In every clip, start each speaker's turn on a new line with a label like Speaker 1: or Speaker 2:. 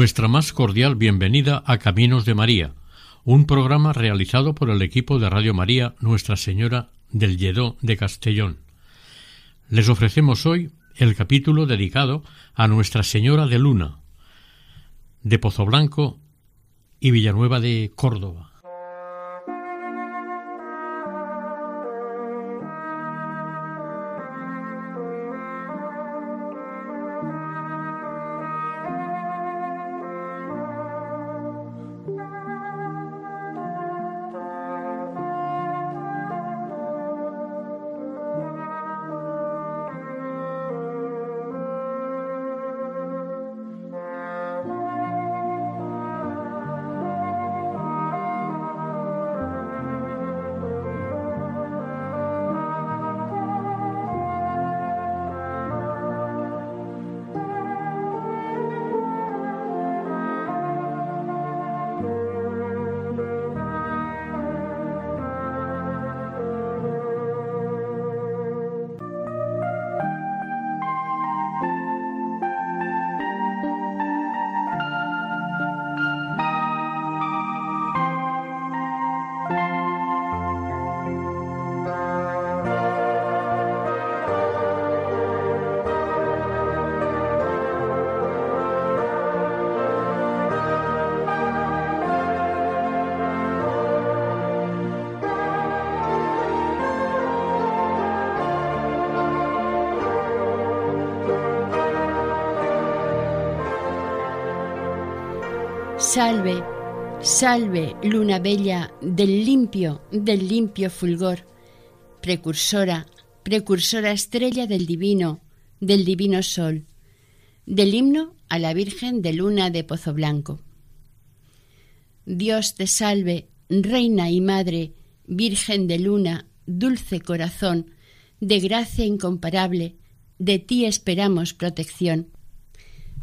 Speaker 1: Nuestra más cordial bienvenida a Caminos de María, un programa realizado por el equipo de Radio María Nuestra Señora del Lledó de Castellón. Les ofrecemos hoy el capítulo dedicado a Nuestra Señora de Luna, de Pozoblanco y Villanueva de Córdoba.
Speaker 2: Salve, salve, luna bella del limpio, del limpio fulgor, precursora, precursora estrella del divino, del divino sol, del himno a la Virgen de Luna de Pozo Blanco. Dios te salve, Reina y Madre, Virgen de Luna, dulce corazón, de gracia incomparable, de ti esperamos protección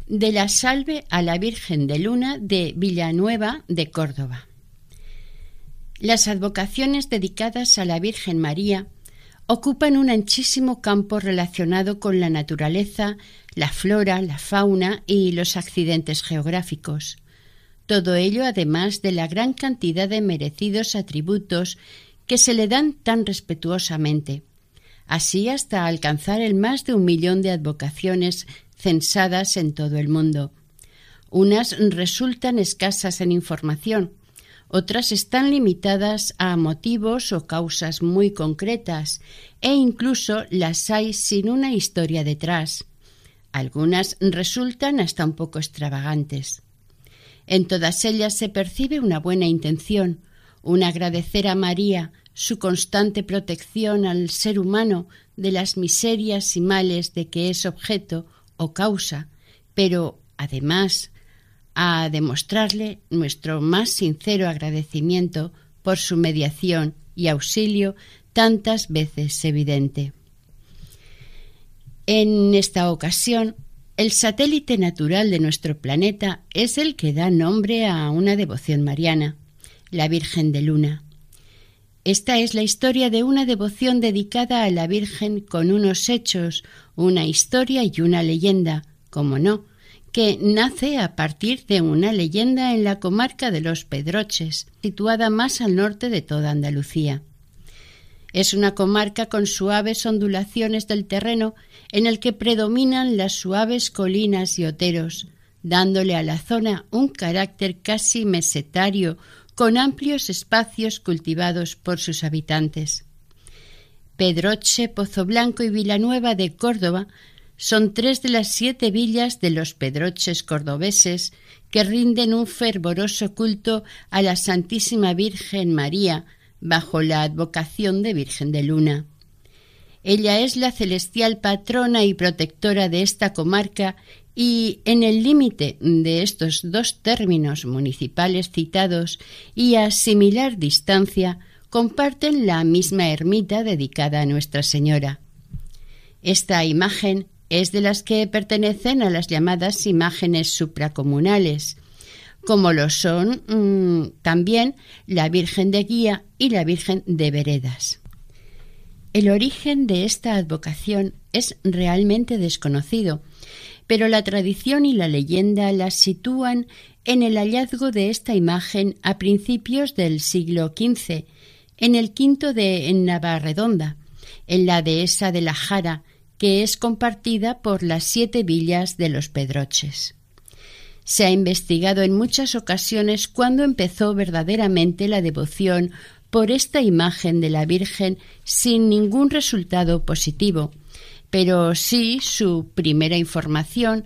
Speaker 2: de la Salve a la Virgen de Luna de Villanueva de Córdoba. Las advocaciones dedicadas a la Virgen María ocupan un anchísimo campo relacionado con la naturaleza, la flora, la fauna y los accidentes geográficos. Todo ello además de la gran cantidad de merecidos atributos que se le dan tan respetuosamente, así hasta alcanzar el más de un millón de advocaciones censadas en todo el mundo. Unas resultan escasas en información, otras están limitadas a motivos o causas muy concretas, e incluso las hay sin una historia detrás. Algunas resultan hasta un poco extravagantes. En todas ellas se percibe una buena intención, un agradecer a María su constante protección al ser humano de las miserias y males de que es objeto o causa, pero además a demostrarle nuestro más sincero agradecimiento por su mediación y auxilio tantas veces evidente. En esta ocasión, el satélite natural de nuestro planeta es el que da nombre a una devoción mariana, la Virgen de Luna. Esta es la historia de una devoción dedicada a la Virgen con unos hechos, una historia y una leyenda, como no, que nace a partir de una leyenda en la comarca de los Pedroches, situada más al norte de toda Andalucía. Es una comarca con suaves ondulaciones del terreno en el que predominan las suaves colinas y oteros, dándole a la zona un carácter casi mesetario con amplios espacios cultivados por sus habitantes. Pedroche, Pozo Blanco y Villanueva de Córdoba son tres de las siete villas de los Pedroches cordobeses que rinden un fervoroso culto a la Santísima Virgen María bajo la advocación de Virgen de Luna. Ella es la celestial patrona y protectora de esta comarca y en el límite de estos dos términos municipales citados y a similar distancia comparten la misma ermita dedicada a Nuestra Señora. Esta imagen es de las que pertenecen a las llamadas imágenes supracomunales, como lo son mm, también la Virgen de Guía y la Virgen de Veredas. El origen de esta advocación es realmente desconocido, pero la tradición y la leyenda la sitúan en el hallazgo de esta imagen a principios del siglo XV, en el quinto de Navarredonda, en la dehesa de la Jara, que es compartida por las siete villas de los Pedroches. Se ha investigado en muchas ocasiones cuándo empezó verdaderamente la devoción por esta imagen de la Virgen sin ningún resultado positivo, pero sí su primera información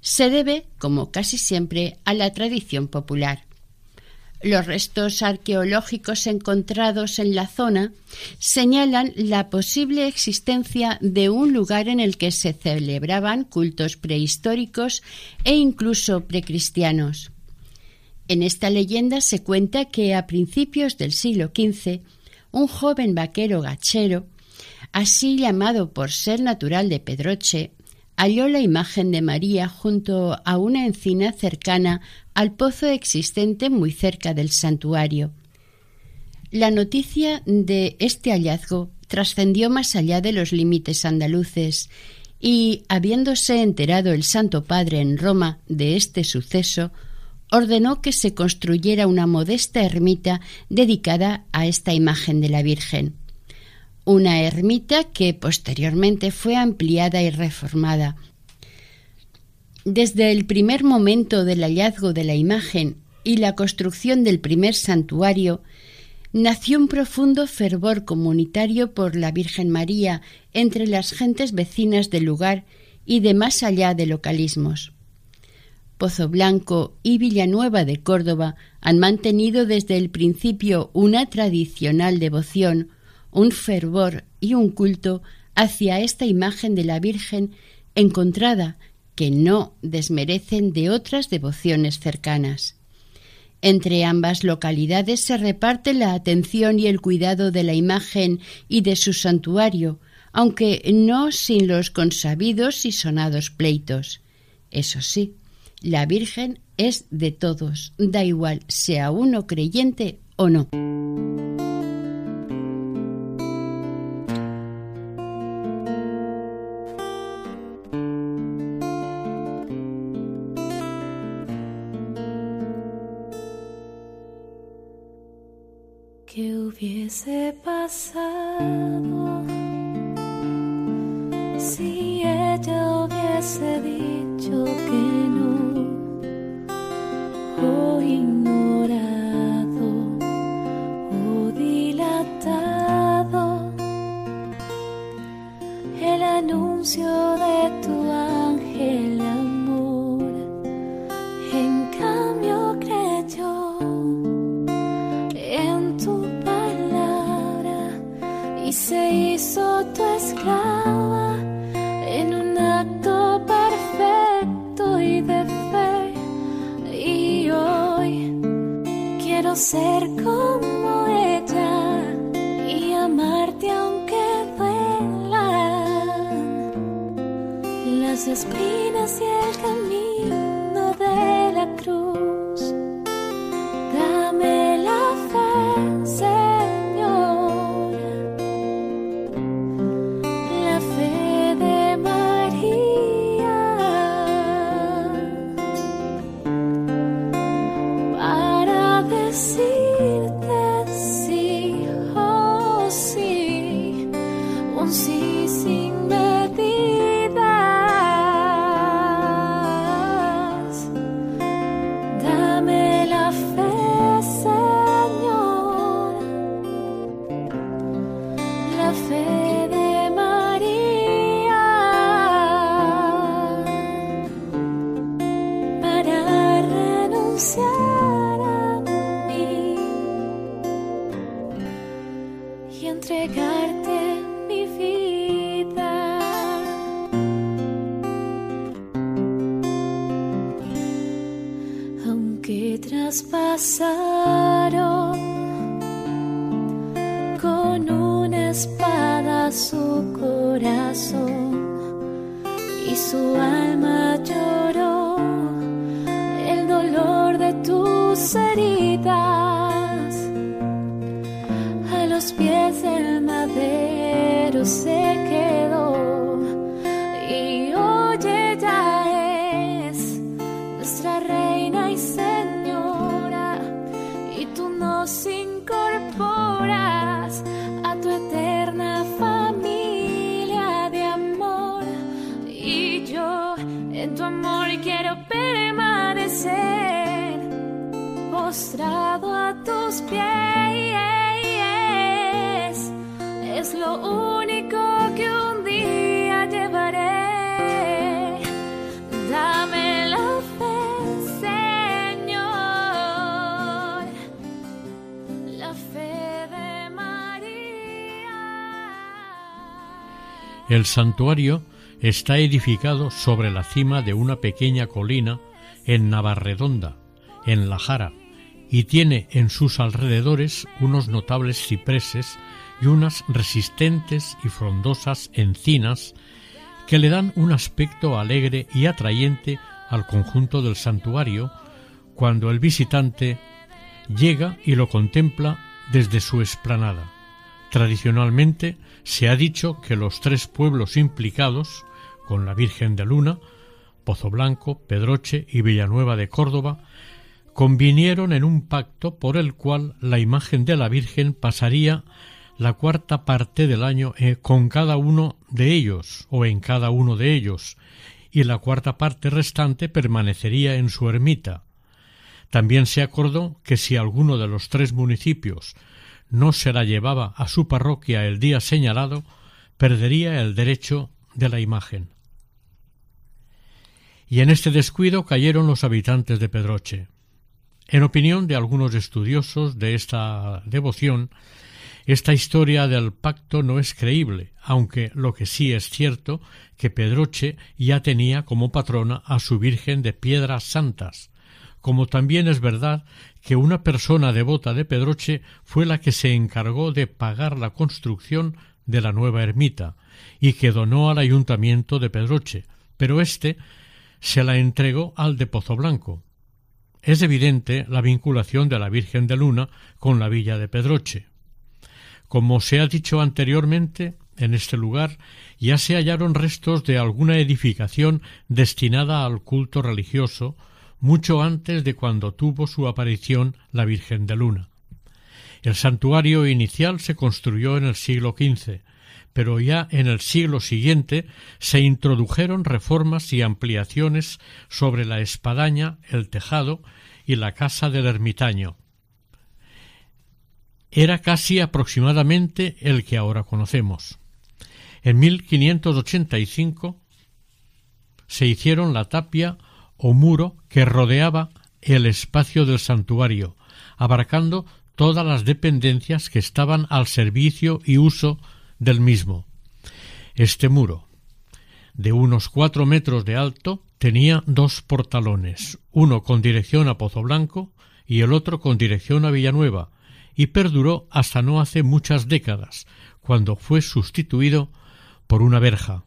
Speaker 2: se debe, como casi siempre, a la tradición popular. Los restos arqueológicos encontrados en la zona señalan la posible existencia de un lugar en el que se celebraban cultos prehistóricos e incluso precristianos. En esta leyenda se cuenta que a principios del siglo XV un joven vaquero gachero así llamado por ser natural de Pedroche, halló la imagen de María junto a una encina cercana al pozo existente muy cerca del santuario. La noticia de este hallazgo trascendió más allá de los límites andaluces y, habiéndose enterado el Santo Padre en Roma de este suceso, ordenó que se construyera una modesta ermita dedicada a esta imagen de la Virgen una ermita que posteriormente fue ampliada y reformada. Desde el primer momento del hallazgo de la imagen y la construcción del primer santuario, nació un profundo fervor comunitario por la Virgen María entre las gentes vecinas del lugar y de más allá de localismos. Pozo Blanco y Villanueva de Córdoba han mantenido desde el principio una tradicional devoción un fervor y un culto hacia esta imagen de la Virgen encontrada que no desmerecen de otras devociones cercanas. Entre ambas localidades se reparte la atención y el cuidado de la imagen y de su santuario, aunque no sin los consabidos y sonados pleitos. Eso sí, la Virgen es de todos, da igual sea uno creyente o no.
Speaker 3: Hubiese pasado si ella hubiese dicho que no o ignorado o dilatado el anuncio de tu las espinas y su alma lloró. El dolor de tus heridas a los pies del madero se
Speaker 1: El santuario está edificado sobre la cima de una pequeña colina en Navarredonda, en La Jara, y tiene en sus alrededores unos notables cipreses y unas resistentes y frondosas encinas que le dan un aspecto alegre y atrayente al conjunto del santuario cuando el visitante llega y lo contempla desde su explanada. Tradicionalmente se ha dicho que los tres pueblos implicados, con la Virgen de Luna, Pozo Blanco, Pedroche y Villanueva de Córdoba, convinieron en un pacto por el cual la imagen de la Virgen pasaría la cuarta parte del año eh, con cada uno de ellos o en cada uno de ellos, y la cuarta parte restante permanecería en su ermita. También se acordó que si alguno de los tres municipios no se la llevaba a su parroquia el día señalado, perdería el derecho de la imagen. Y en este descuido cayeron los habitantes de Pedroche. En opinión de algunos estudiosos de esta devoción, esta historia del pacto no es creíble, aunque lo que sí es cierto que Pedroche ya tenía como patrona a su Virgen de Piedras Santas, como también es verdad que una persona devota de Pedroche fue la que se encargó de pagar la construcción de la nueva ermita y que donó al ayuntamiento de Pedroche, pero éste se la entregó al de Pozo Blanco, es evidente la vinculación de la Virgen de Luna con la villa de Pedroche. Como se ha dicho anteriormente, en este lugar ya se hallaron restos de alguna edificación destinada al culto religioso mucho antes de cuando tuvo su aparición la Virgen de Luna. El santuario inicial se construyó en el siglo XV, pero ya en el siglo siguiente se introdujeron reformas y ampliaciones sobre la espadaña, el tejado y la casa del ermitaño. Era casi aproximadamente el que ahora conocemos. En 1585 se hicieron la tapia o muro que rodeaba el espacio del santuario, abarcando todas las dependencias que estaban al servicio y uso del mismo. Este muro, de unos cuatro metros de alto, tenía dos portalones, uno con dirección a Pozo Blanco y el otro con dirección a Villanueva, y perduró hasta no hace muchas décadas, cuando fue sustituido por una verja.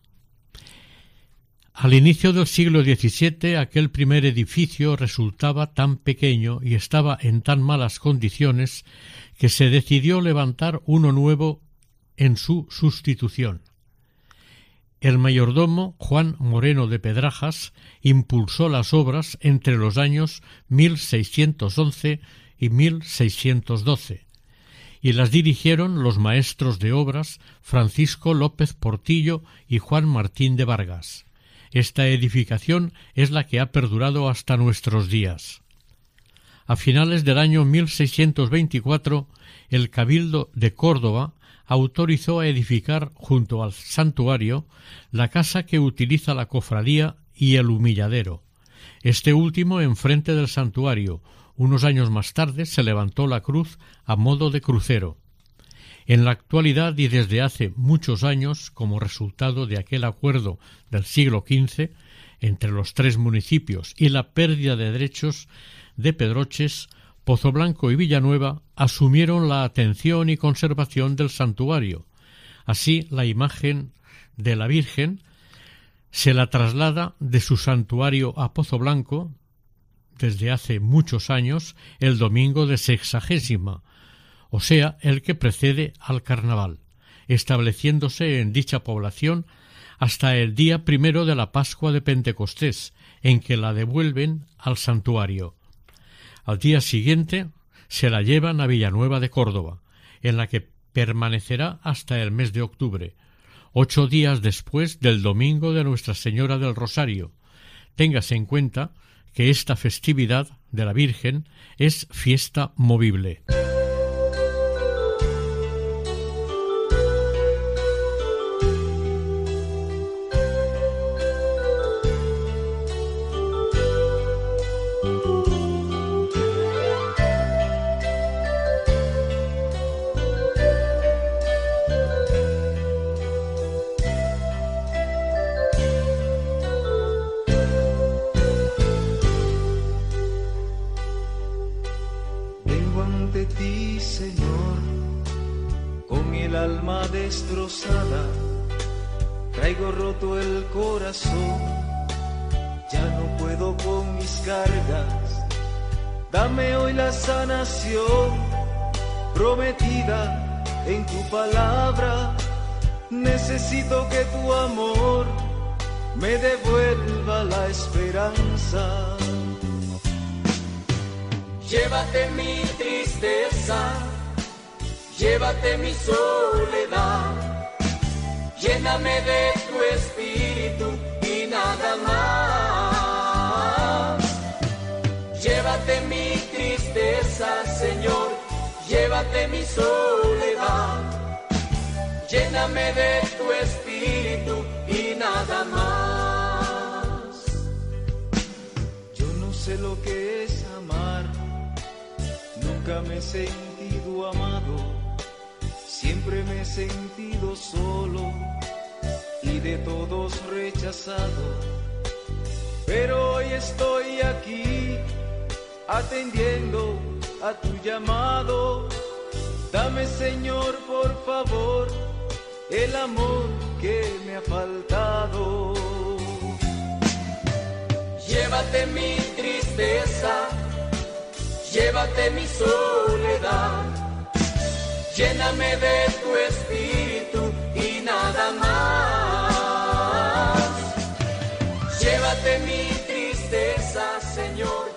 Speaker 1: Al inicio del siglo XVII aquel primer edificio resultaba tan pequeño y estaba en tan malas condiciones que se decidió levantar uno nuevo en su sustitución. El mayordomo Juan Moreno de Pedrajas impulsó las obras entre los años 1611 y 1612 y las dirigieron los maestros de obras Francisco López Portillo y Juan Martín de Vargas. Esta edificación es la que ha perdurado hasta nuestros días. A finales del año 1624, el Cabildo de Córdoba autorizó a edificar junto al santuario la casa que utiliza la cofradía y el humilladero. Este último enfrente del santuario. Unos años más tarde se levantó la cruz a modo de crucero. En la actualidad y desde hace muchos años, como resultado de aquel acuerdo del siglo XV entre los tres municipios y la pérdida de derechos de Pedroches, Pozo Blanco y Villanueva asumieron la atención y conservación del santuario. Así, la imagen de la Virgen se la traslada de su santuario a Pozo Blanco desde hace muchos años el domingo de sexagésima, o sea, el que precede al carnaval, estableciéndose en dicha población hasta el día primero de la Pascua de Pentecostés, en que la devuelven al santuario. Al día siguiente se la llevan a Villanueva de Córdoba, en la que permanecerá hasta el mes de octubre, ocho días después del domingo de Nuestra Señora del Rosario. Téngase en cuenta que esta festividad de la Virgen es fiesta movible.
Speaker 4: Señor, llévate mi soledad, lléname de tu espíritu y nada más.
Speaker 5: Yo no sé lo que es Nunca me he sentido amado, siempre me he sentido solo y de todos rechazado. Pero hoy estoy aquí atendiendo a tu llamado. Dame Señor, por favor, el amor que me ha faltado.
Speaker 4: Llévate mi tristeza llévate mi soledad, lléname de tu espíritu y nada más. Llévate mi tristeza, Señor,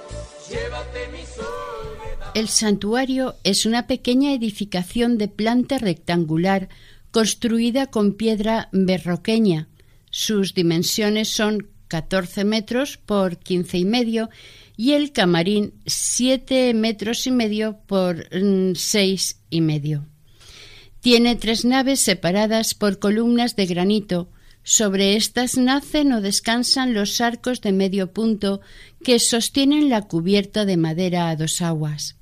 Speaker 4: llévate mi soledad.
Speaker 2: El santuario es una pequeña edificación de planta rectangular construida con piedra berroqueña. Sus dimensiones son 14 metros por 15 y medio y el camarín siete metros y medio por mm, seis y medio. Tiene tres naves separadas por columnas de granito. Sobre estas nacen o descansan los arcos de medio punto que sostienen la cubierta de madera a dos aguas.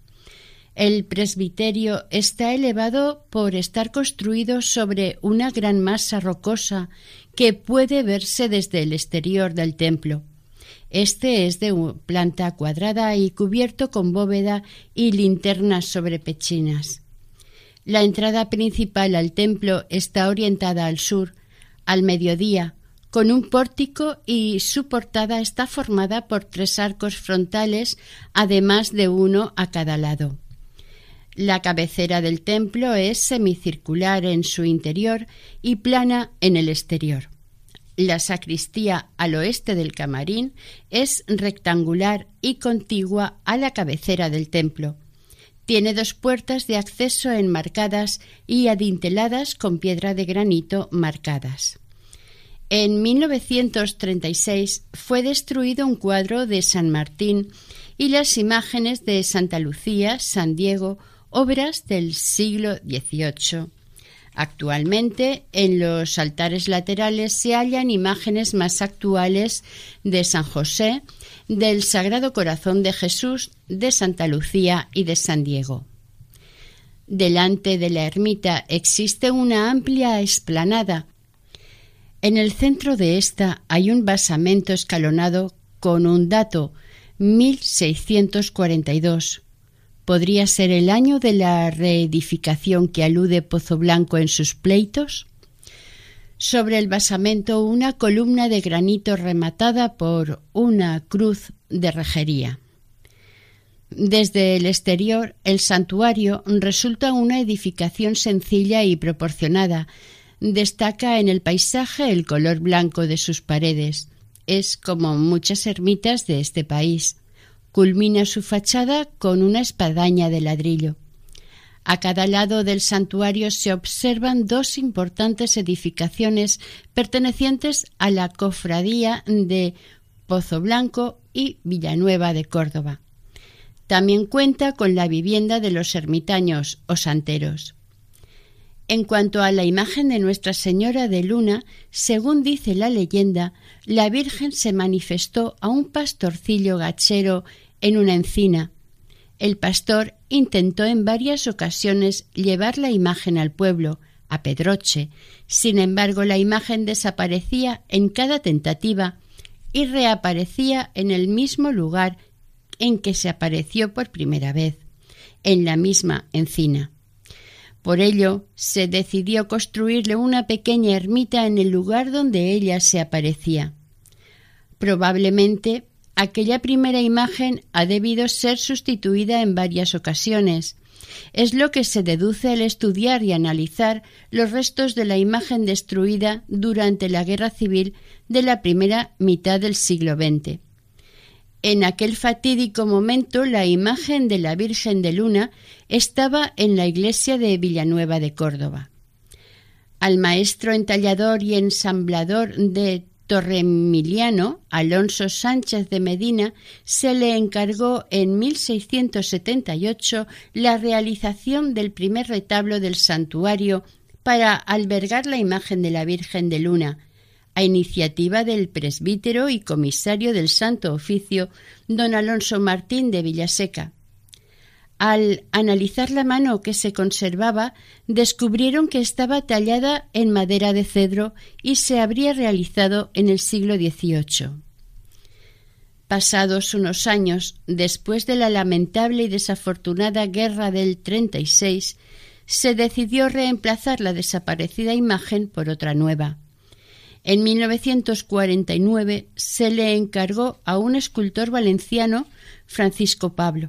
Speaker 2: El presbiterio está elevado por estar construido sobre una gran masa rocosa que puede verse desde el exterior del templo. Este es de planta cuadrada y cubierto con bóveda y linternas sobre pechinas. La entrada principal al templo está orientada al sur, al mediodía, con un pórtico y su portada está formada por tres arcos frontales, además de uno a cada lado. La cabecera del templo es semicircular en su interior y plana en el exterior. La sacristía al oeste del camarín es rectangular y contigua a la cabecera del templo. Tiene dos puertas de acceso enmarcadas y adinteladas con piedra de granito marcadas. En 1936 fue destruido un cuadro de San Martín y las imágenes de Santa Lucía, San Diego, obras del siglo XVIII. Actualmente en los altares laterales se hallan imágenes más actuales de San José, del Sagrado Corazón de Jesús, de Santa Lucía y de San Diego. Delante de la ermita existe una amplia explanada. En el centro de esta hay un basamento escalonado con un dato 1642 ¿Podría ser el año de la reedificación que alude Pozo Blanco en sus pleitos? Sobre el basamento una columna de granito rematada por una cruz de rejería. Desde el exterior, el santuario resulta una edificación sencilla y proporcionada. Destaca en el paisaje el color blanco de sus paredes. Es como muchas ermitas de este país. Culmina su fachada con una espadaña de ladrillo. A cada lado del santuario se observan dos importantes edificaciones pertenecientes a la cofradía de Pozo Blanco y Villanueva de Córdoba. También cuenta con la vivienda de los ermitaños o santeros. En cuanto a la imagen de Nuestra Señora de Luna, según dice la leyenda, la Virgen se manifestó a un pastorcillo gachero en una encina. El pastor intentó en varias ocasiones llevar la imagen al pueblo, a Pedroche. Sin embargo, la imagen desaparecía en cada tentativa y reaparecía en el mismo lugar en que se apareció por primera vez, en la misma encina. Por ello, se decidió construirle una pequeña ermita en el lugar donde ella se aparecía. Probablemente aquella primera imagen ha debido ser sustituida en varias ocasiones. Es lo que se deduce al estudiar y analizar los restos de la imagen destruida durante la Guerra Civil de la primera mitad del siglo XX. En aquel fatídico momento la imagen de la Virgen de Luna estaba en la iglesia de Villanueva de Córdoba. Al maestro entallador y ensamblador de Torremiliano, Alonso Sánchez de Medina, se le encargó en 1678 la realización del primer retablo del santuario para albergar la imagen de la Virgen de Luna, a iniciativa del presbítero y comisario del Santo Oficio, don Alonso Martín de Villaseca. Al analizar la mano que se conservaba, descubrieron que estaba tallada en madera de cedro y se habría realizado en el siglo XVIII. Pasados unos años, después de la lamentable y desafortunada guerra del 36, se decidió reemplazar la desaparecida imagen por otra nueva. En 1949 se le encargó a un escultor valenciano, Francisco Pablo.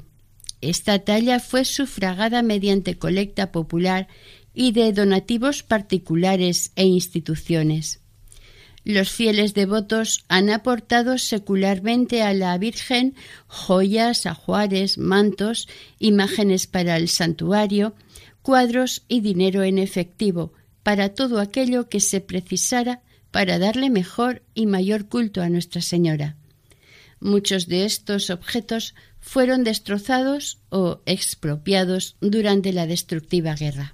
Speaker 2: Esta talla fue sufragada mediante colecta popular y de donativos particulares e instituciones. Los fieles devotos han aportado secularmente a la Virgen joyas, ajuares, mantos, imágenes para el santuario, cuadros y dinero en efectivo para todo aquello que se precisara para darle mejor y mayor culto a Nuestra Señora. Muchos de estos objetos fueron destrozados o expropiados durante la destructiva guerra.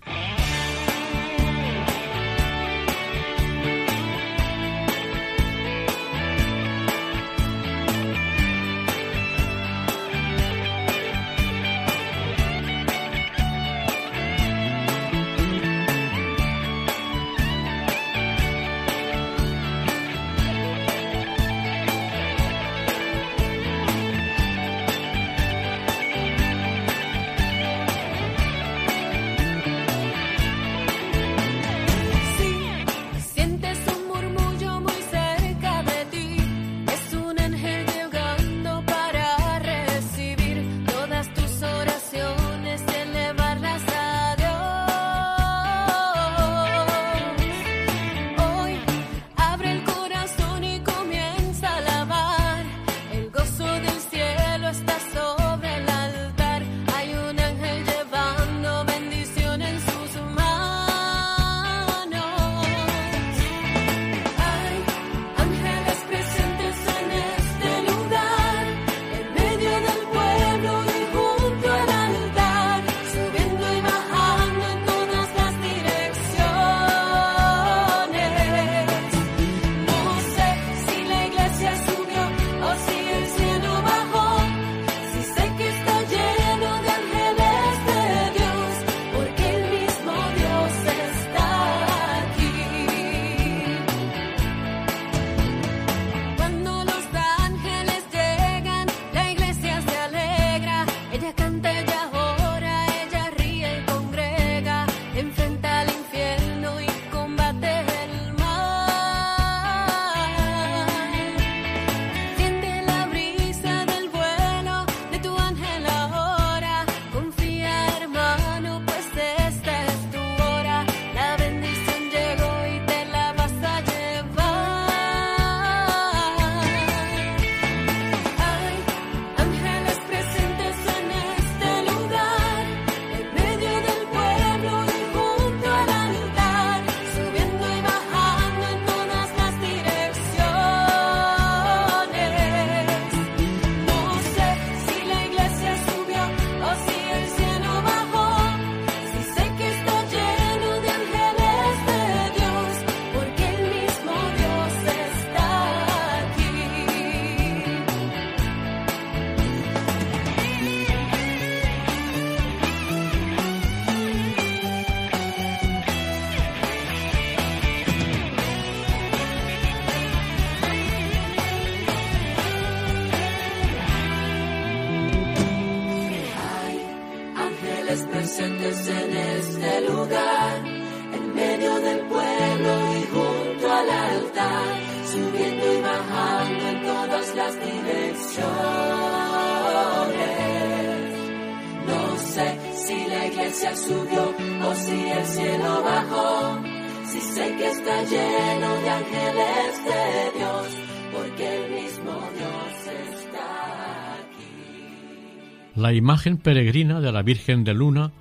Speaker 1: Imagen peregrina de la Virgen de Luna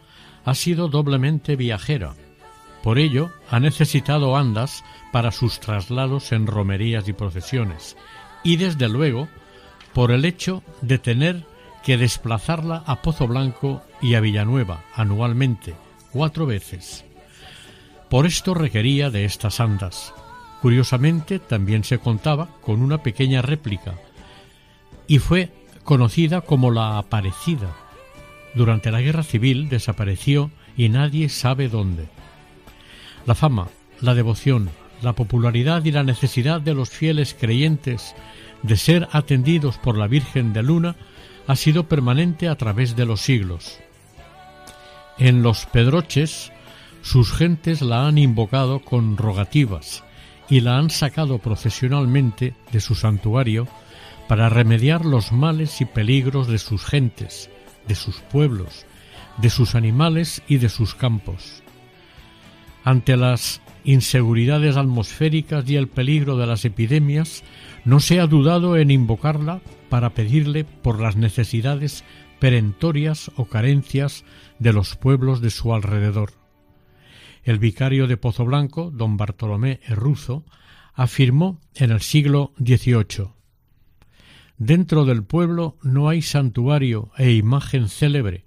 Speaker 1: ha sido doblemente viajera. Por ello, ha necesitado andas para sus traslados en romerías y procesiones, y desde luego por el hecho de tener que desplazarla a Pozo Blanco y a Villanueva anualmente, cuatro veces. Por esto requería de estas andas. Curiosamente, también se contaba con una pequeña réplica, y fue conocida como la Aparecida. Durante la Guerra Civil desapareció y nadie sabe dónde. La fama, la devoción, la popularidad y la necesidad de los fieles creyentes de ser atendidos por la Virgen de Luna ha sido permanente a través de los siglos. En los Pedroches, sus gentes la han invocado con rogativas y la han sacado procesionalmente de su santuario para remediar los males y peligros de sus gentes, de sus pueblos, de sus animales y de sus campos. Ante las inseguridades atmosféricas y el peligro de las epidemias, no se ha dudado en invocarla para pedirle por las necesidades perentorias o carencias de los pueblos de su alrededor. El vicario de Pozo Blanco, don Bartolomé Herruzo, afirmó en el siglo XVIII Dentro del pueblo no hay santuario e imagen célebre,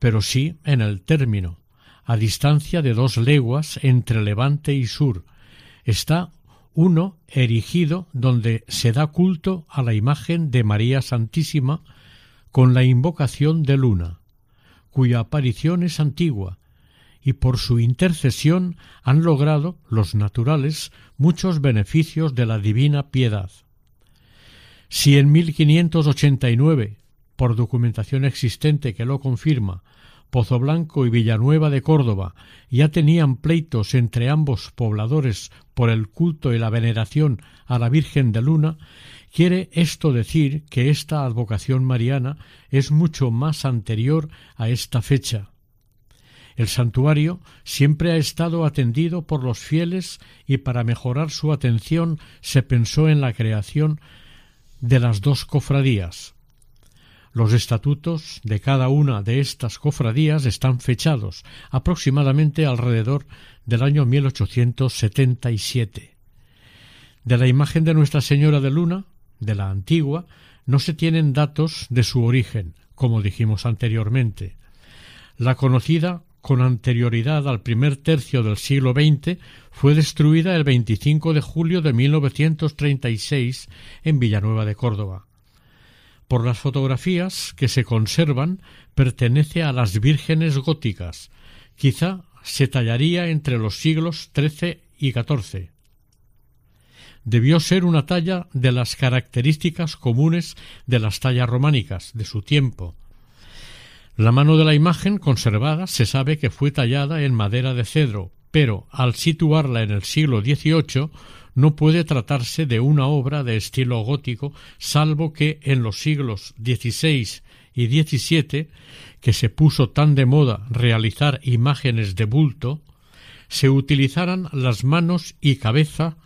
Speaker 1: pero sí en el término, a distancia de dos leguas entre levante y sur, está uno erigido donde se da culto a la imagen de María Santísima con la invocación de luna, cuya aparición es antigua, y por su intercesión han logrado los naturales muchos beneficios de la divina piedad. Si en 1589, por documentación existente que lo confirma, Pozo Blanco y Villanueva de Córdoba ya tenían pleitos entre ambos pobladores por el culto y la veneración a la Virgen de Luna, quiere esto decir que esta advocación mariana es mucho más anterior a esta fecha. El santuario siempre ha estado atendido por los fieles y para mejorar su atención se pensó en la creación de las dos cofradías. Los estatutos de cada una de estas cofradías están fechados aproximadamente alrededor del año 1877. De la imagen de Nuestra Señora de Luna, de la antigua, no se tienen datos de su origen, como dijimos anteriormente. La conocida con anterioridad al primer tercio del siglo XX fue destruida el 25 de julio de 1936 en Villanueva de Córdoba. Por las fotografías que se conservan, pertenece a las vírgenes góticas. Quizá se tallaría entre los siglos XIII y XIV. Debió ser una talla de las características comunes de las tallas románicas de su tiempo. La mano de la imagen conservada se sabe que fue tallada en madera de cedro, pero al situarla en el siglo XVIII no puede tratarse de una obra de estilo gótico, salvo que en los siglos XVI y XVII, que se puso tan de moda realizar imágenes de bulto, se utilizaran las manos y cabeza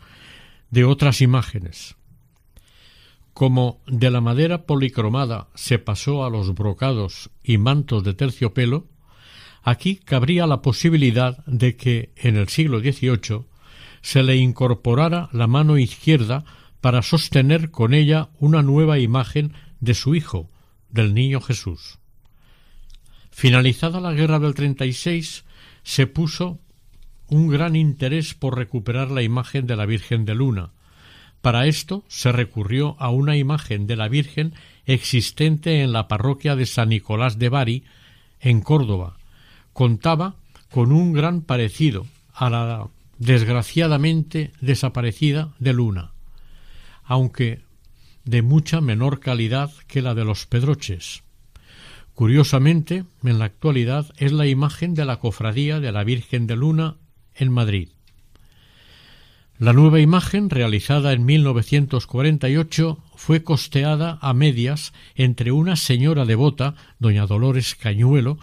Speaker 1: de otras imágenes. Como de la madera policromada se pasó a los brocados y mantos de terciopelo, aquí cabría la posibilidad de que en el siglo XVIII se le incorporara la mano izquierda para sostener con ella una nueva imagen de su hijo, del niño Jesús. Finalizada la guerra del treinta y seis, se puso un gran interés por recuperar la imagen de la Virgen de Luna. Para esto se recurrió a una imagen de la Virgen existente en la parroquia de San Nicolás de Bari, en Córdoba. Contaba con un gran parecido a la desgraciadamente desaparecida de Luna, aunque de mucha menor calidad que la de los Pedroches. Curiosamente, en la actualidad es la imagen de la cofradía de la Virgen de Luna en Madrid. La nueva imagen, realizada en 1948, fue costeada a medias entre una señora devota, doña Dolores Cañuelo,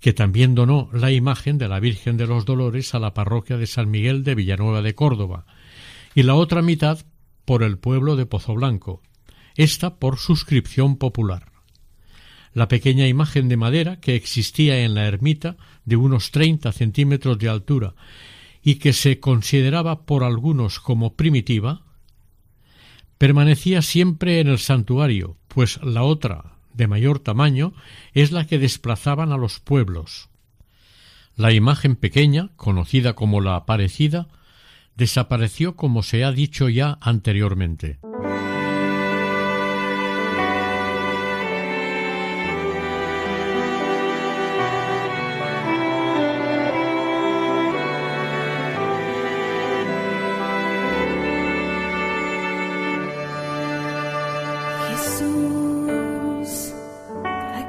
Speaker 1: que también donó la imagen de la Virgen de los Dolores a la parroquia de San Miguel de Villanueva de Córdoba, y la otra mitad por el pueblo de Pozoblanco, esta por suscripción popular. La pequeña imagen de madera que existía en la ermita, de unos treinta centímetros de altura, y que se consideraba por algunos como primitiva, permanecía siempre en el santuario, pues la otra, de mayor tamaño, es la que desplazaban a los pueblos. La imagen pequeña, conocida como la Aparecida, desapareció como se ha dicho ya anteriormente.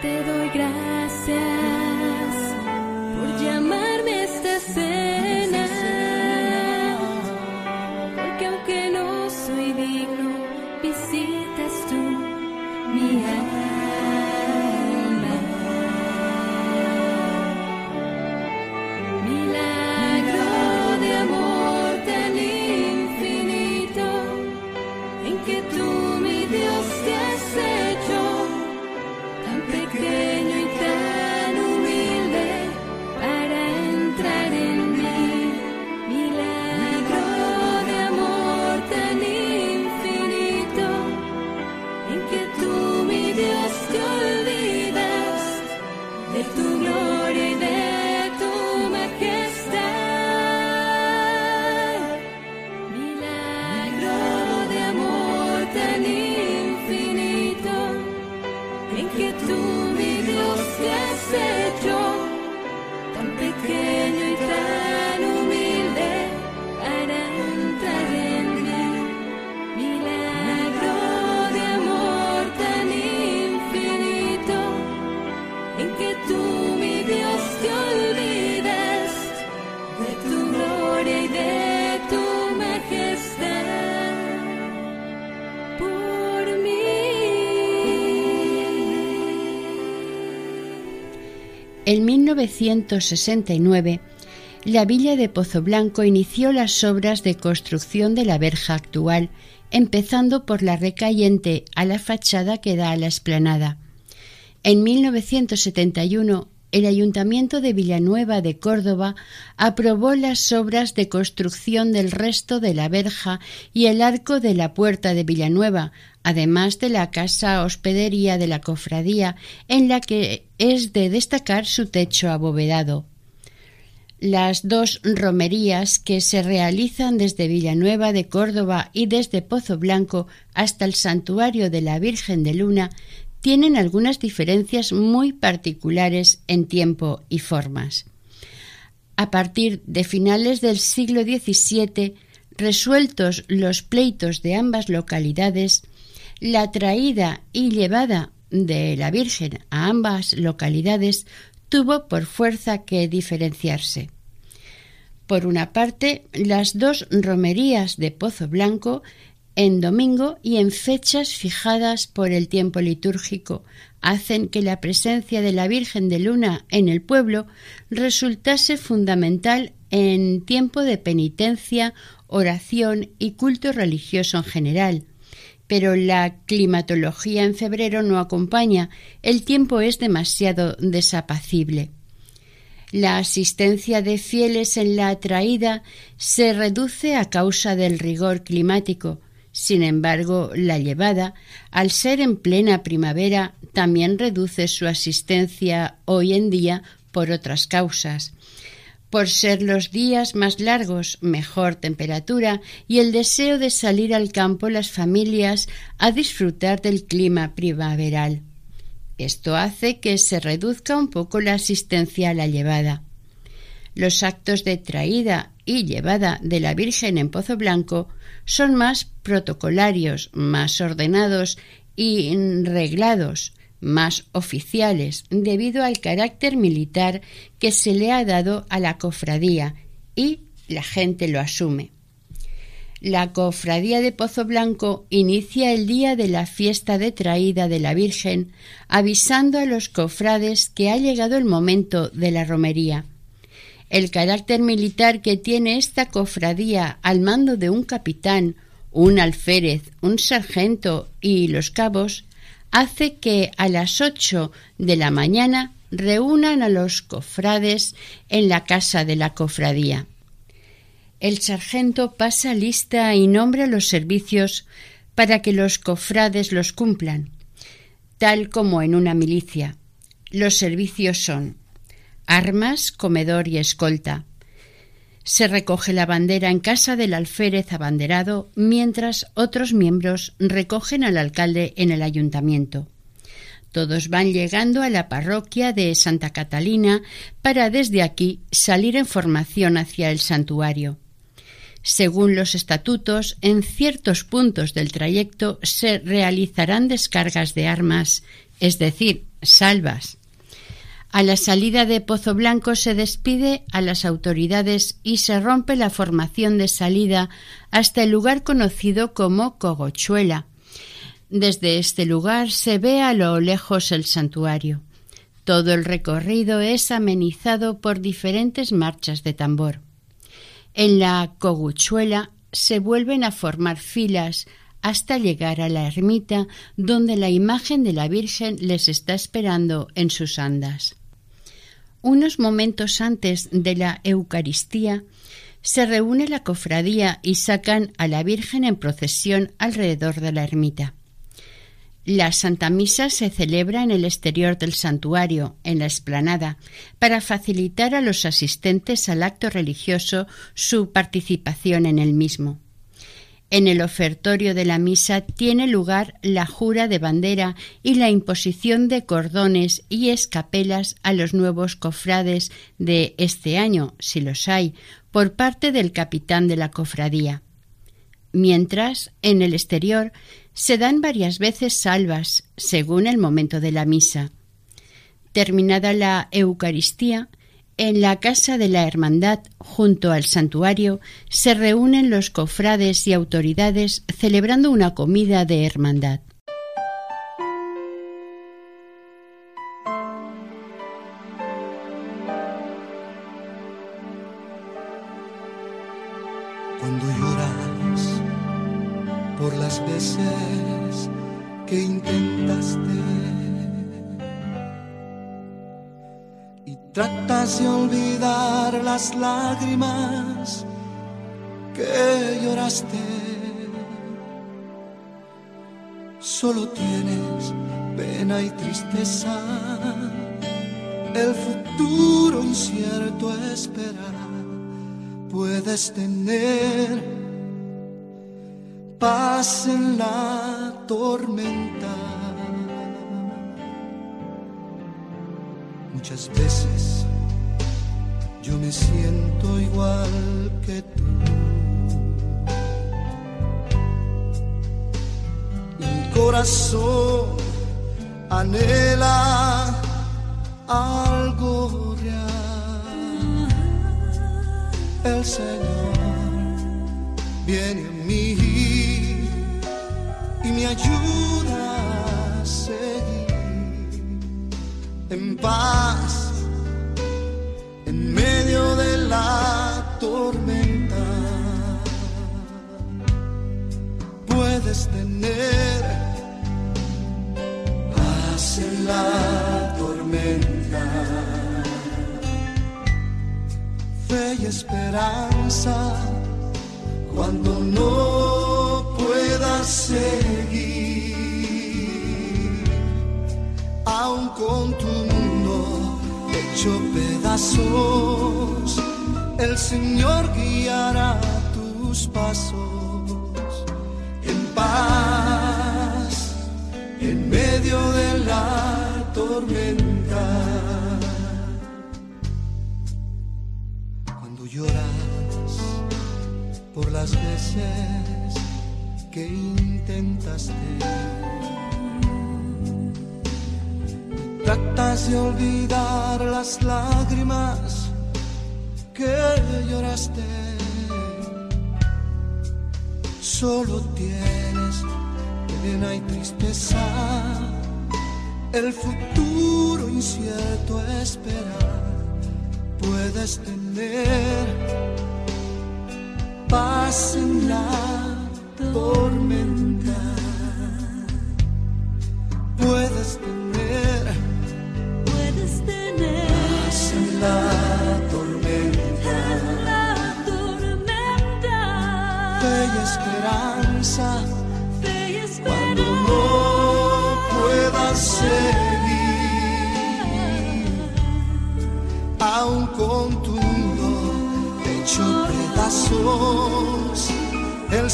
Speaker 3: te doy gracias. 1969, la villa de Pozo Blanco inició las obras de construcción de la verja actual, empezando por la recayente a la fachada que da a la explanada. En 1971,
Speaker 2: el Ayuntamiento de Villanueva de Córdoba aprobó las obras de construcción del resto de la verja y el arco de la puerta de Villanueva, además de la casa hospedería de la cofradía, en la que es de destacar su techo abovedado. Las dos romerías que se realizan desde Villanueva de Córdoba y desde Pozo Blanco hasta el santuario de la Virgen de Luna tienen algunas diferencias muy particulares en tiempo y formas. A partir de finales del siglo XVII, resueltos los pleitos de ambas localidades, la traída y llevada de la Virgen a ambas localidades tuvo por fuerza que diferenciarse. Por una parte, las dos romerías de Pozo Blanco en domingo y en fechas fijadas por el tiempo litúrgico hacen que la presencia de la Virgen de Luna en el pueblo resultase fundamental en tiempo de penitencia, oración y culto religioso en general. Pero la climatología en febrero no acompaña, el tiempo es demasiado desapacible. La asistencia de fieles en la traída se reduce a causa del rigor climático, sin embargo, la llevada, al ser en plena primavera, también reduce su asistencia hoy en día por otras causas. Por ser los días más largos, mejor temperatura y el deseo de salir al campo las familias a disfrutar del clima primaveral. Esto hace que se reduzca un poco la asistencia a la llevada. Los actos de traída y llevada de la Virgen en Pozo Blanco son más protocolarios, más ordenados y reglados, más oficiales, debido al carácter militar que se le ha dado a la cofradía y la gente lo asume. La cofradía de Pozo Blanco inicia el día de la fiesta de traída de la Virgen, avisando a los cofrades que ha llegado el momento de la romería. El carácter militar que tiene esta cofradía al mando de un capitán, un alférez, un sargento y los cabos hace que a las ocho de la mañana reúnan a los cofrades en la casa de la cofradía. El sargento pasa lista y nombra los servicios para que los cofrades los cumplan, tal como en una milicia. Los servicios son armas, comedor y escolta. Se recoge la bandera en casa del alférez abanderado, mientras otros miembros recogen al alcalde en el ayuntamiento. Todos van llegando a la parroquia de Santa Catalina para desde aquí salir en formación hacia el santuario. Según los estatutos, en ciertos puntos del trayecto se realizarán descargas de armas, es decir, salvas. A la salida de Pozo Blanco se despide a las autoridades y se rompe la formación de salida hasta el lugar conocido como Cogochuela. Desde este lugar se ve a lo lejos el santuario. Todo el recorrido es amenizado por diferentes marchas de tambor. En la Coguchuela se vuelven a formar filas hasta llegar a la ermita donde la imagen de la Virgen les está esperando en sus andas. Unos momentos antes de la Eucaristía, se reúne la cofradía y sacan a la Virgen en procesión alrededor de la ermita. La Santa Misa se celebra en el exterior del santuario, en la explanada, para facilitar a los asistentes al acto religioso su participación en el mismo. En el ofertorio de la misa tiene lugar la jura de bandera y la imposición de cordones y escapelas a los nuevos cofrades de este año, si los hay, por parte del capitán de la cofradía. Mientras, en el exterior, se dan varias veces salvas, según el momento de la misa. Terminada la Eucaristía, en la casa de la Hermandad, junto al santuario, se reúnen los cofrades y autoridades celebrando una comida de hermandad.
Speaker 5: Tratas de olvidar las lágrimas que lloraste. Solo tienes pena y tristeza, el futuro incierto espera. Puedes tener paz en la tormenta. Muchas veces yo me siento igual que tú. Mi corazón anhela algo real. El Señor viene a mí y me ayuda a seguir en paz medio de la tormenta. Puedes tener paz en la tormenta, fe y esperanza cuando no puedas seguir, aun con tu pedazos, el Señor guiará tus pasos en paz, en medio de la tormenta. Cuando lloras por las veces que intentaste. Tratas de olvidar las lágrimas que lloraste. Solo tienes pena y tristeza. El futuro incierto espera. Puedes tener paz en la tormenta.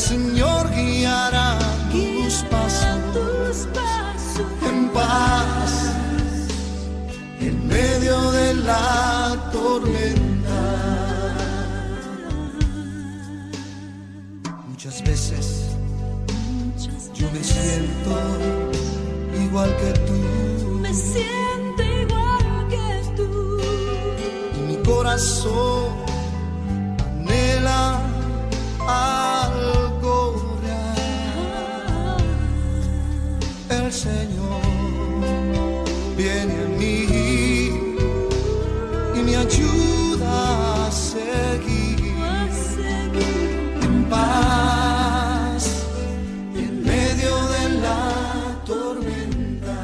Speaker 5: Señor guiará tus pasos en paz en medio de la tormenta. Muchas veces yo me siento igual que tú
Speaker 3: Me siento igual que tú.
Speaker 5: y mi corazón ayuda a seguir
Speaker 3: A seguir.
Speaker 5: en paz en medio de la tormenta.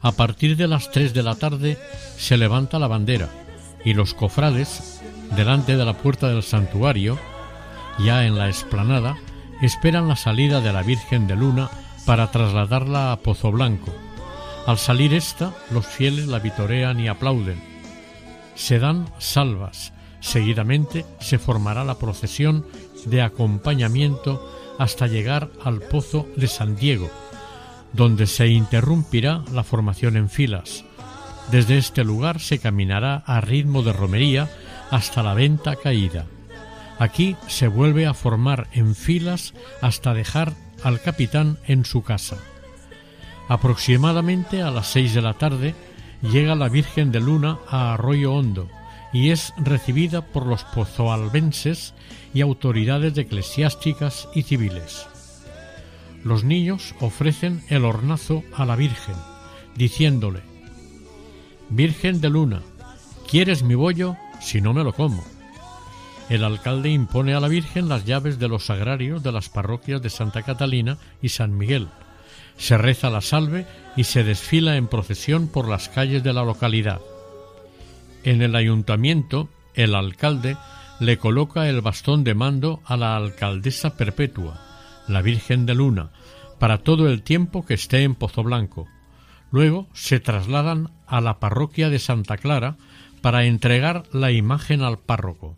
Speaker 1: A partir de las 3 de la tarde se levanta la bandera y los cofrades, delante de la puerta del santuario, ya en la explanada, esperan la salida de la Virgen de Luna para trasladarla a Pozo Blanco. Al salir esta, los fieles la vitorean y aplauden. Se dan salvas. Seguidamente se formará la procesión de acompañamiento hasta llegar al Pozo de San Diego, donde se interrumpirá la formación en filas. Desde este lugar se caminará a ritmo de romería hasta la venta caída. Aquí se vuelve a formar en filas hasta dejar al capitán en su casa. Aproximadamente a las seis de la tarde llega la Virgen de Luna a Arroyo Hondo y es recibida por los pozoalbenses y autoridades eclesiásticas y civiles. Los niños ofrecen el hornazo a la Virgen, diciéndole, Virgen de Luna, ¿quieres mi bollo? Si no me lo como. El alcalde impone a la Virgen las llaves de los sagrarios de las parroquias de Santa Catalina y San Miguel, Se reza la salve y se desfila en procesión por las calles de la localidad. En el ayuntamiento, el alcalde le coloca el bastón de mando a la alcaldesa perpetua, la Virgen de Luna, para todo el tiempo que esté en Pozo Blanco. Luego se trasladan a la parroquia de Santa Clara para entregar la imagen al párroco.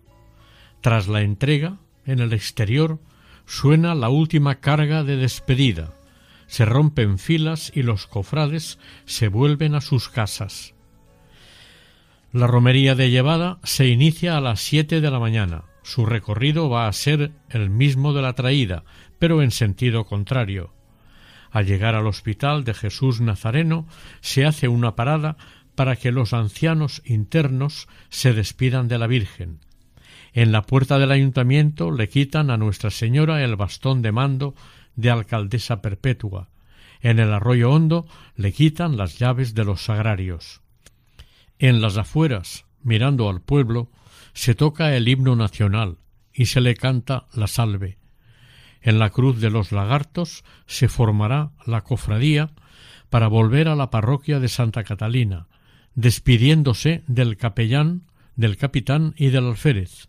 Speaker 1: Tras la entrega, en el exterior, suena la última carga de despedida. Se rompen filas y los cofrades se vuelven a sus casas. La romería de llevada se inicia a las siete de la mañana. Su recorrido va a ser el mismo de la traída, pero en sentido contrario. Al llegar al hospital de Jesús Nazareno se hace una parada para que los ancianos internos se despidan de la Virgen. En la puerta del ayuntamiento le quitan a Nuestra Señora el bastón de mando de alcaldesa perpetua. En el arroyo hondo le quitan las llaves de los sagrarios. En las afueras, mirando al pueblo, se toca el himno nacional y se le canta la salve. En la cruz de los lagartos se formará la cofradía para volver a la parroquia de Santa Catalina, despidiéndose del capellán, del capitán y del alférez.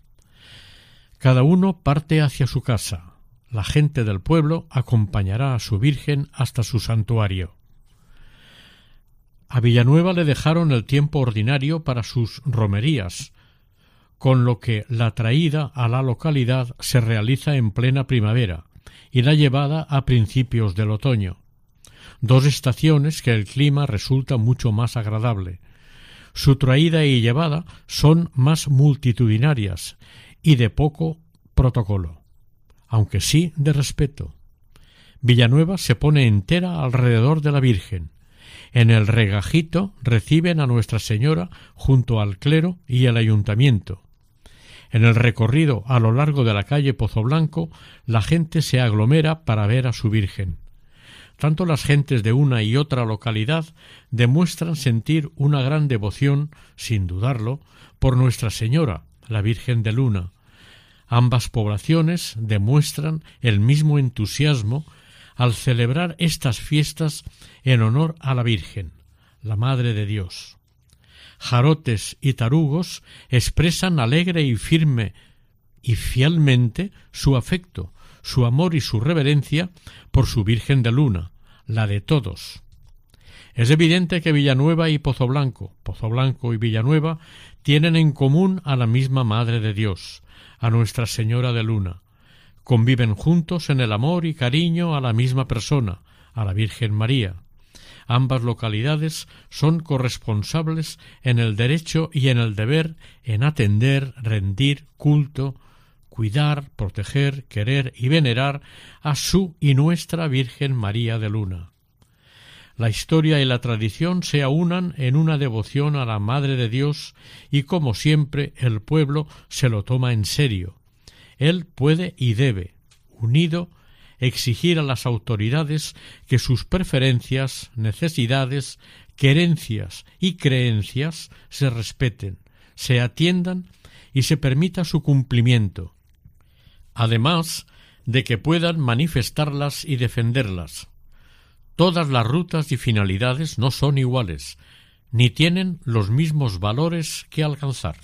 Speaker 1: Cada uno parte hacia su casa. La gente del pueblo acompañará a su Virgen hasta su santuario. A Villanueva le dejaron el tiempo ordinario para sus romerías, con lo que la traída a la localidad se realiza en plena primavera y la llevada a principios del otoño, dos estaciones que el clima resulta mucho más agradable. Su traída y llevada son más multitudinarias y de poco protocolo, aunque sí de respeto. Villanueva se pone entera alrededor de la Virgen. En el regajito reciben a Nuestra Señora junto al clero y el ayuntamiento. En el recorrido a lo largo de la calle Pozo Blanco, la gente se aglomera para ver a su Virgen. Tanto las gentes de una y otra localidad demuestran sentir una gran devoción, sin dudarlo, por Nuestra Señora, la Virgen de Luna. Ambas poblaciones demuestran el mismo entusiasmo al celebrar estas fiestas en honor a la Virgen, la Madre de Dios. Jarotes y tarugos expresan alegre y firme y fielmente su afecto, su amor y su reverencia por su Virgen de Luna, la de todos. Es evidente que Villanueva y Pozo Blanco, Pozo Blanco y Villanueva, tienen en común a la misma Madre de Dios, a Nuestra Señora de Luna. Conviven juntos en el amor y cariño a la misma persona, a la Virgen María. Ambas localidades son corresponsables en el derecho y en el deber en atender, rendir culto, cuidar, proteger, querer y venerar a su y nuestra Virgen María de Luna. La historia y la tradición se aunan en una devoción a la Madre de Dios y como siempre el pueblo se lo toma en serio. Él puede y debe, unido, exigir a las autoridades que sus preferencias, necesidades, querencias y creencias se respeten, se atiendan y se permita su cumplimiento, además de que puedan manifestarlas y defenderlas. Todas las rutas y finalidades no son iguales, ni tienen los mismos valores que alcanzar.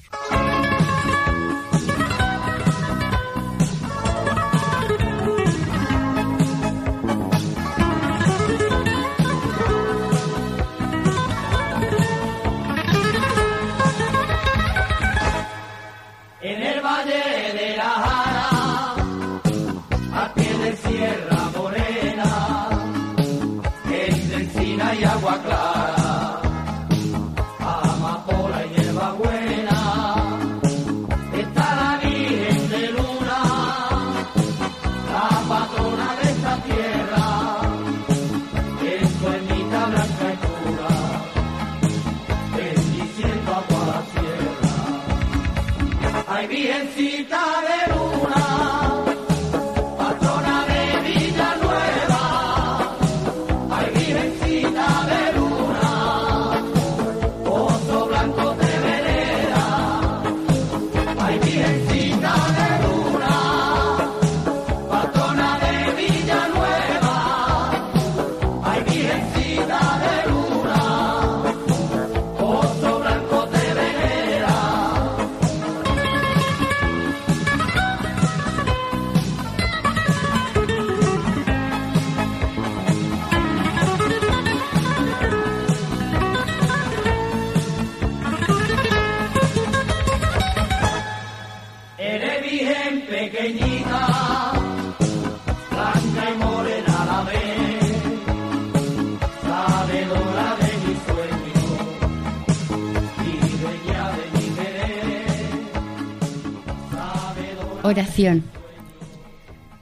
Speaker 2: Oración.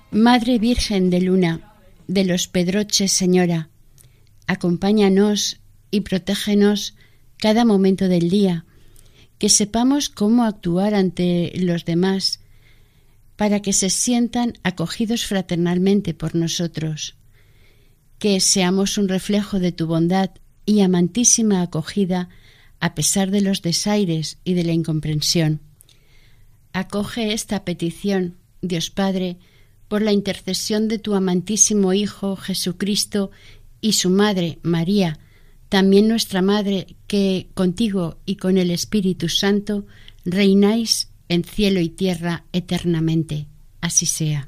Speaker 2: Madre Virgen de Luna, de los Pedroches Señora, acompáñanos y protégenos cada momento del día, que sepamos cómo actuar ante los demás, para que se sientan acogidos fraternalmente por nosotros, que seamos un reflejo de tu bondad y amantísima acogida a pesar de los desaires y de la incomprensión. Acoge esta petición, Dios Padre, por la intercesión de tu amantísimo Hijo Jesucristo y su Madre María, también nuestra Madre, que contigo y con el Espíritu Santo reináis en cielo y tierra eternamente. Así sea.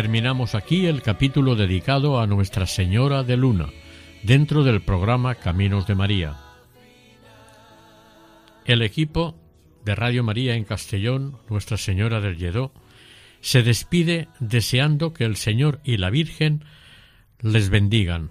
Speaker 1: Terminamos aquí el capítulo dedicado a Nuestra Señora de Luna, dentro del programa Caminos de María. El equipo de Radio María en Castellón, Nuestra Señora del Lledó, se despide deseando que el Señor y la Virgen les bendigan.